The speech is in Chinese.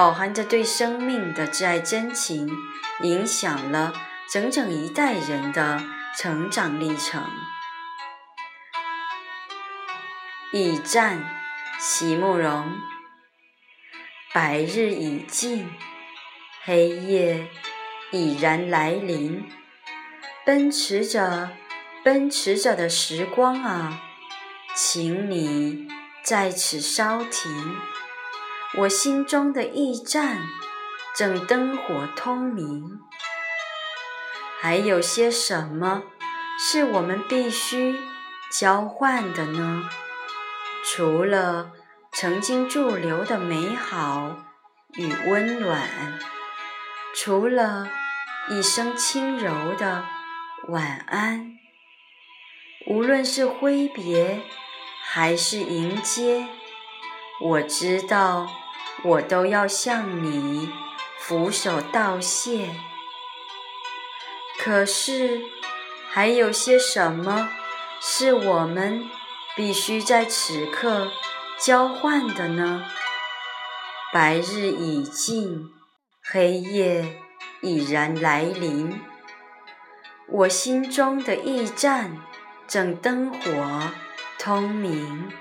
饱含着对生命的挚爱真情，影响了整整一代人的成长历程。驿站，席慕容。白日已尽，黑夜已然来临。奔驰着，奔驰着的时光啊，请你在此稍停。我心中的驿站正灯火通明，还有些什么是我们必须交换的呢？除了曾经驻留的美好与温暖，除了一声轻柔的晚安，无论是挥别还是迎接，我知道。我都要向你俯首道谢。可是，还有些什么是我们必须在此刻交换的呢？白日已尽，黑夜已然来临。我心中的驿站正灯火通明。